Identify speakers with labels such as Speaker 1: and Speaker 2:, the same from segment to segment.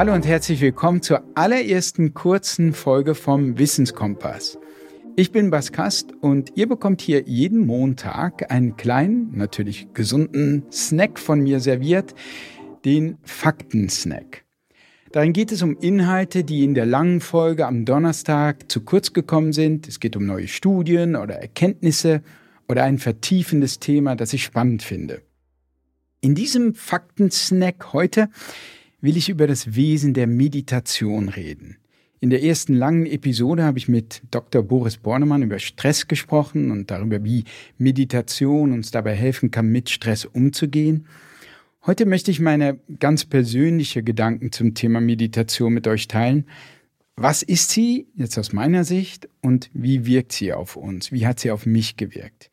Speaker 1: Hallo und herzlich willkommen zur allerersten kurzen Folge vom Wissenskompass. Ich bin Bas Kast und ihr bekommt hier jeden Montag einen kleinen, natürlich gesunden Snack von mir serviert, den Faktensnack. Darin geht es um Inhalte, die in der langen Folge am Donnerstag zu kurz gekommen sind. Es geht um neue Studien oder Erkenntnisse oder ein vertiefendes Thema, das ich spannend finde. In diesem Faktensnack heute will ich über das Wesen der Meditation reden. In der ersten langen Episode habe ich mit Dr. Boris Bornemann über Stress gesprochen und darüber, wie Meditation uns dabei helfen kann, mit Stress umzugehen. Heute möchte ich meine ganz persönliche Gedanken zum Thema Meditation mit euch teilen. Was ist sie jetzt aus meiner Sicht und wie wirkt sie auf uns? Wie hat sie auf mich gewirkt?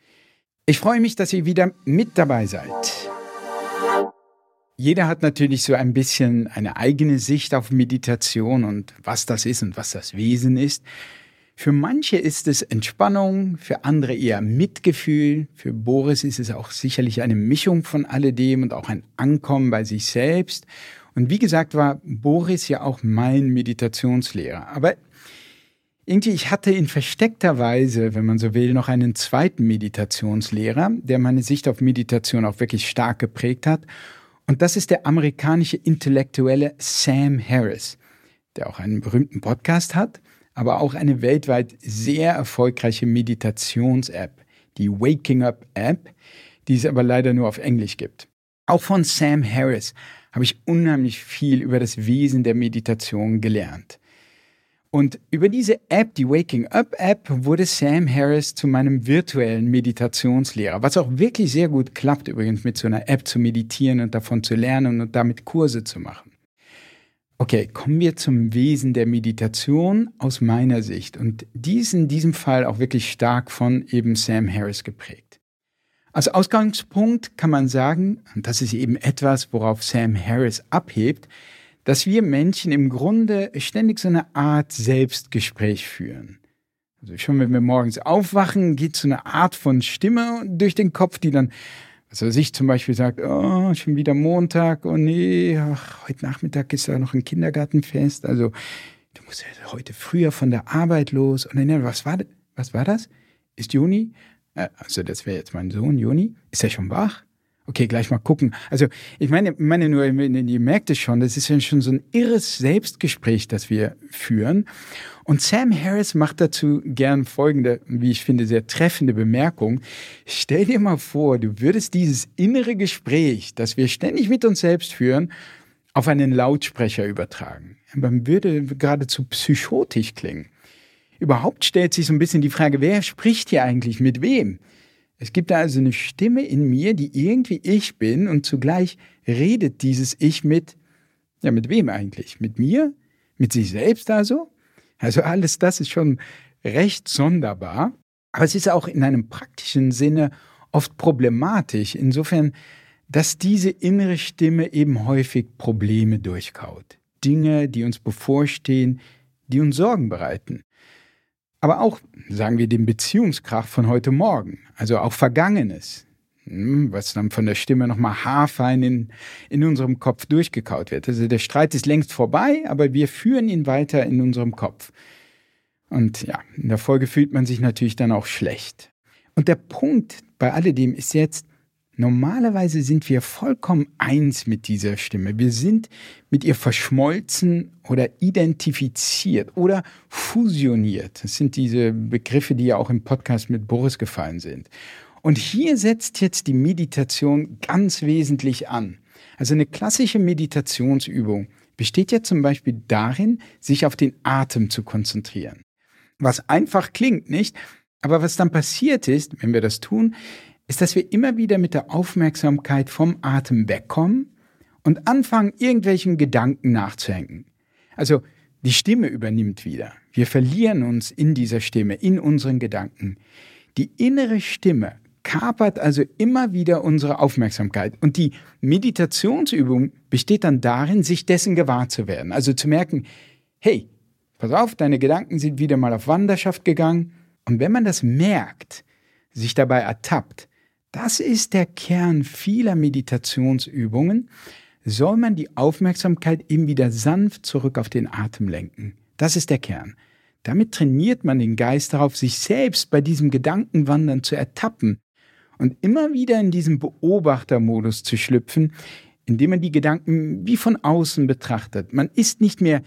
Speaker 1: Ich freue mich, dass ihr wieder mit dabei seid. Jeder hat natürlich so ein bisschen eine eigene Sicht auf Meditation und was das ist und was das Wesen ist. Für manche ist es Entspannung, für andere eher Mitgefühl, für Boris ist es auch sicherlich eine Mischung von alledem und auch ein Ankommen bei sich selbst. Und wie gesagt, war Boris ja auch mein Meditationslehrer. Aber irgendwie, ich hatte in versteckter Weise, wenn man so will, noch einen zweiten Meditationslehrer, der meine Sicht auf Meditation auch wirklich stark geprägt hat. Und das ist der amerikanische Intellektuelle Sam Harris, der auch einen berühmten Podcast hat, aber auch eine weltweit sehr erfolgreiche Meditations-App, die Waking Up App, die es aber leider nur auf Englisch gibt. Auch von Sam Harris habe ich unheimlich viel über das Wesen der Meditation gelernt. Und über diese App, die Waking Up App, wurde Sam Harris zu meinem virtuellen Meditationslehrer, was auch wirklich sehr gut klappt übrigens mit so einer App zu meditieren und davon zu lernen und damit Kurse zu machen. Okay, kommen wir zum Wesen der Meditation aus meiner Sicht. Und die ist in diesem Fall auch wirklich stark von eben Sam Harris geprägt. Als Ausgangspunkt kann man sagen, und das ist eben etwas, worauf Sam Harris abhebt, dass wir Menschen im Grunde ständig so eine Art Selbstgespräch führen. Also schon wenn wir morgens aufwachen, geht so eine Art von Stimme durch den Kopf, die dann, was weiß ich, zum Beispiel sagt, oh, schon wieder Montag, oh nee, ach, heute Nachmittag ist da noch ein Kindergartenfest, also du musst ja heute früher von der Arbeit los. Und dann, was war, was war das? Ist Juni? Äh, also das wäre jetzt mein Sohn, Juni. Ist er schon wach? Okay, gleich mal gucken. Also ich meine, meine nur, ihr merkt es schon, das ist ja schon so ein irres Selbstgespräch, das wir führen. Und Sam Harris macht dazu gern folgende, wie ich finde, sehr treffende Bemerkung. Stell dir mal vor, du würdest dieses innere Gespräch, das wir ständig mit uns selbst führen, auf einen Lautsprecher übertragen. Man würde geradezu psychotisch klingen. Überhaupt stellt sich so ein bisschen die Frage, wer spricht hier eigentlich mit wem? Es gibt da also eine Stimme in mir, die irgendwie ich bin und zugleich redet dieses Ich mit, ja, mit wem eigentlich? Mit mir? Mit sich selbst also? Also alles das ist schon recht sonderbar. Aber es ist auch in einem praktischen Sinne oft problematisch, insofern, dass diese innere Stimme eben häufig Probleme durchkaut. Dinge, die uns bevorstehen, die uns Sorgen bereiten aber auch, sagen wir, den Beziehungskrach von heute Morgen, also auch Vergangenes, hm, was dann von der Stimme nochmal haarfein in, in unserem Kopf durchgekaut wird. Also der Streit ist längst vorbei, aber wir führen ihn weiter in unserem Kopf. Und ja, in der Folge fühlt man sich natürlich dann auch schlecht. Und der Punkt bei alledem ist jetzt, Normalerweise sind wir vollkommen eins mit dieser Stimme. Wir sind mit ihr verschmolzen oder identifiziert oder fusioniert. Das sind diese Begriffe, die ja auch im Podcast mit Boris gefallen sind. Und hier setzt jetzt die Meditation ganz wesentlich an. Also eine klassische Meditationsübung besteht ja zum Beispiel darin, sich auf den Atem zu konzentrieren. Was einfach klingt, nicht? Aber was dann passiert ist, wenn wir das tun, ist, dass wir immer wieder mit der Aufmerksamkeit vom Atem wegkommen und anfangen, irgendwelchen Gedanken nachzuhängen. Also die Stimme übernimmt wieder. Wir verlieren uns in dieser Stimme, in unseren Gedanken. Die innere Stimme kapert also immer wieder unsere Aufmerksamkeit. Und die Meditationsübung besteht dann darin, sich dessen gewahr zu werden. Also zu merken, hey, pass auf, deine Gedanken sind wieder mal auf Wanderschaft gegangen. Und wenn man das merkt, sich dabei ertappt, das ist der Kern vieler Meditationsübungen, soll man die Aufmerksamkeit eben wieder sanft zurück auf den Atem lenken. Das ist der Kern. Damit trainiert man den Geist darauf, sich selbst bei diesem Gedankenwandern zu ertappen und immer wieder in diesen Beobachtermodus zu schlüpfen, indem man die Gedanken wie von außen betrachtet. Man ist nicht mehr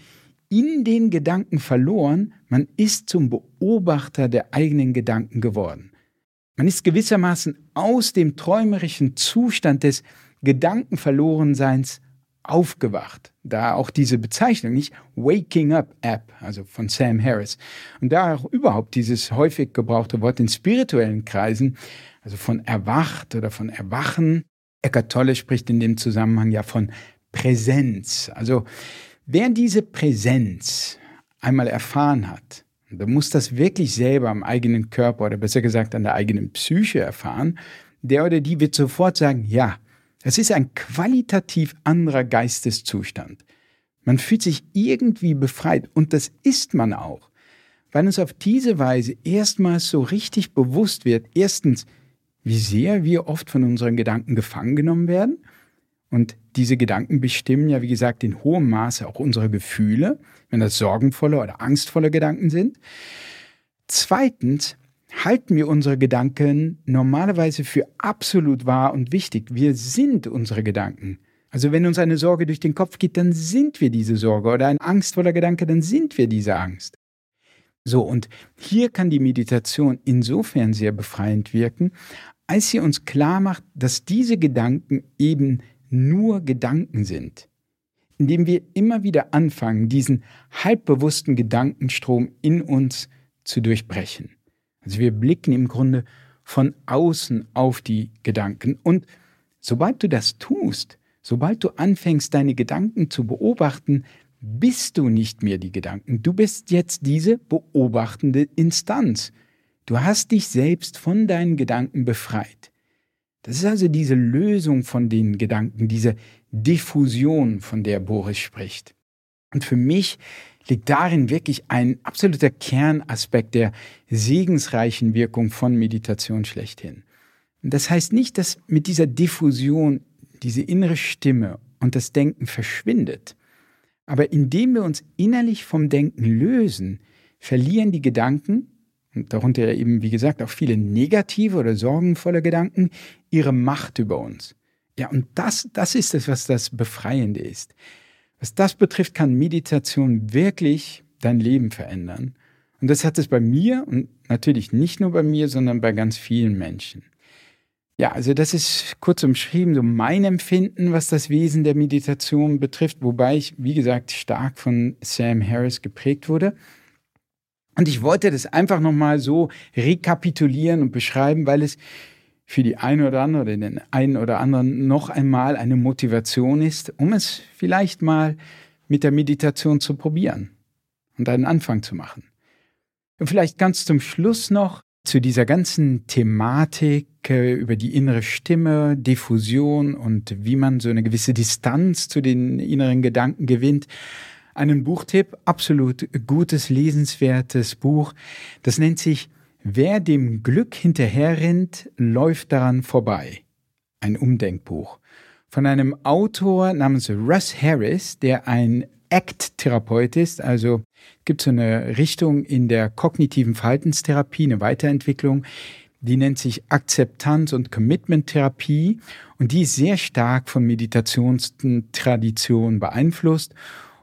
Speaker 1: in den Gedanken verloren, man ist zum Beobachter der eigenen Gedanken geworden. Man ist gewissermaßen aus dem träumerischen Zustand des Gedankenverlorenseins aufgewacht. Da auch diese Bezeichnung, nicht Waking Up App, also von Sam Harris. Und da auch überhaupt dieses häufig gebrauchte Wort in spirituellen Kreisen, also von erwacht oder von erwachen. Eckart Tolle spricht in dem Zusammenhang ja von Präsenz. Also Wer diese Präsenz einmal erfahren hat, der muss das wirklich selber am eigenen Körper oder besser gesagt an der eigenen Psyche erfahren, der oder die wird sofort sagen, ja, es ist ein qualitativ anderer Geisteszustand. Man fühlt sich irgendwie befreit und das ist man auch, weil uns auf diese Weise erstmals so richtig bewusst wird, erstens, wie sehr wir oft von unseren Gedanken gefangen genommen werden und diese Gedanken bestimmen ja, wie gesagt, in hohem Maße auch unsere Gefühle, wenn das sorgenvolle oder angstvolle Gedanken sind. Zweitens halten wir unsere Gedanken normalerweise für absolut wahr und wichtig. Wir sind unsere Gedanken. Also wenn uns eine Sorge durch den Kopf geht, dann sind wir diese Sorge oder ein angstvoller Gedanke, dann sind wir diese Angst. So, und hier kann die Meditation insofern sehr befreiend wirken, als sie uns klar macht, dass diese Gedanken eben nur Gedanken sind, indem wir immer wieder anfangen, diesen halbbewussten Gedankenstrom in uns zu durchbrechen. Also wir blicken im Grunde von außen auf die Gedanken. Und sobald du das tust, sobald du anfängst, deine Gedanken zu beobachten, bist du nicht mehr die Gedanken. Du bist jetzt diese beobachtende Instanz. Du hast dich selbst von deinen Gedanken befreit. Das ist also diese Lösung von den Gedanken, diese Diffusion, von der Boris spricht. Und für mich liegt darin wirklich ein absoluter Kernaspekt der segensreichen Wirkung von Meditation schlechthin. Und das heißt nicht, dass mit dieser Diffusion diese innere Stimme und das Denken verschwindet. Aber indem wir uns innerlich vom Denken lösen, verlieren die Gedanken und darunter eben, wie gesagt, auch viele negative oder sorgenvolle Gedanken, ihre Macht über uns. Ja, und das, das ist es, was das Befreiende ist. Was das betrifft, kann Meditation wirklich dein Leben verändern. Und das hat es bei mir und natürlich nicht nur bei mir, sondern bei ganz vielen Menschen. Ja, also das ist kurz umschrieben, so mein Empfinden, was das Wesen der Meditation betrifft, wobei ich, wie gesagt, stark von Sam Harris geprägt wurde. Und ich wollte das einfach nochmal so rekapitulieren und beschreiben, weil es für die eine oder andere den einen oder anderen noch einmal eine Motivation ist, um es vielleicht mal mit der Meditation zu probieren und einen Anfang zu machen. Und vielleicht ganz zum Schluss noch zu dieser ganzen Thematik äh, über die innere Stimme, Diffusion und wie man so eine gewisse Distanz zu den inneren Gedanken gewinnt einen Buchtipp, absolut gutes, lesenswertes Buch. Das nennt sich Wer dem Glück hinterherrennt, läuft daran vorbei. Ein Umdenkbuch. Von einem Autor namens Russ Harris, der ein ACT-Therapeut ist, also gibt so eine Richtung in der kognitiven Verhaltenstherapie, eine Weiterentwicklung, die nennt sich Akzeptanz- und Commitment-Therapie und die ist sehr stark von Meditationstraditionen beeinflusst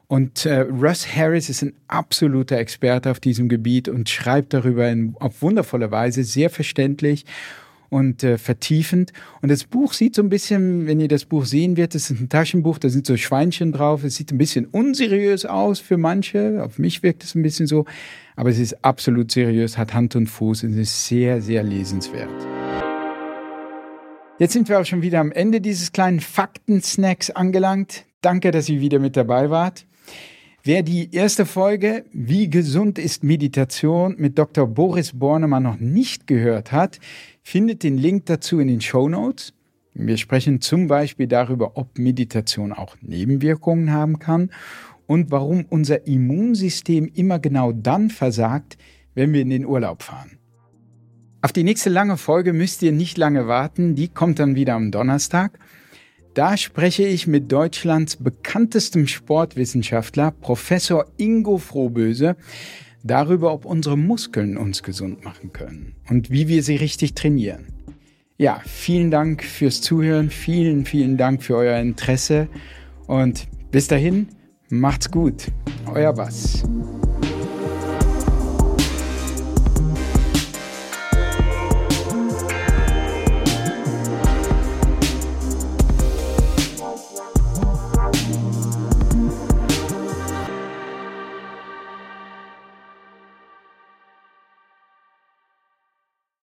Speaker 1: und äh, Russ Harris ist ein absoluter Experte auf diesem Gebiet und schreibt darüber in, auf wundervolle Weise, sehr verständlich und äh, vertiefend. Und das Buch sieht so ein bisschen, wenn ihr das Buch sehen werdet, es ist ein Taschenbuch, da sind so Schweinchen drauf. Es sieht ein bisschen unseriös aus für manche. Auf mich wirkt es ein bisschen so. Aber es ist absolut seriös, hat Hand und Fuß und ist sehr, sehr lesenswert. Jetzt sind wir auch schon wieder am Ende dieses kleinen Fakten-Snacks angelangt. Danke, dass ihr wieder mit dabei wart. Wer die erste Folge Wie gesund ist Meditation mit Dr. Boris Bornemann noch nicht gehört hat, findet den Link dazu in den Show Notes. Wir sprechen zum Beispiel darüber, ob Meditation auch Nebenwirkungen haben kann und warum unser Immunsystem immer genau dann versagt, wenn wir in den Urlaub fahren. Auf die nächste lange Folge müsst ihr nicht lange warten, die kommt dann wieder am Donnerstag. Da spreche ich mit Deutschlands bekanntestem Sportwissenschaftler, Professor Ingo Frohböse, darüber, ob unsere Muskeln uns gesund machen können und wie wir sie richtig trainieren. Ja, vielen Dank fürs Zuhören, vielen, vielen Dank für euer Interesse und bis dahin, macht's gut. Euer Was.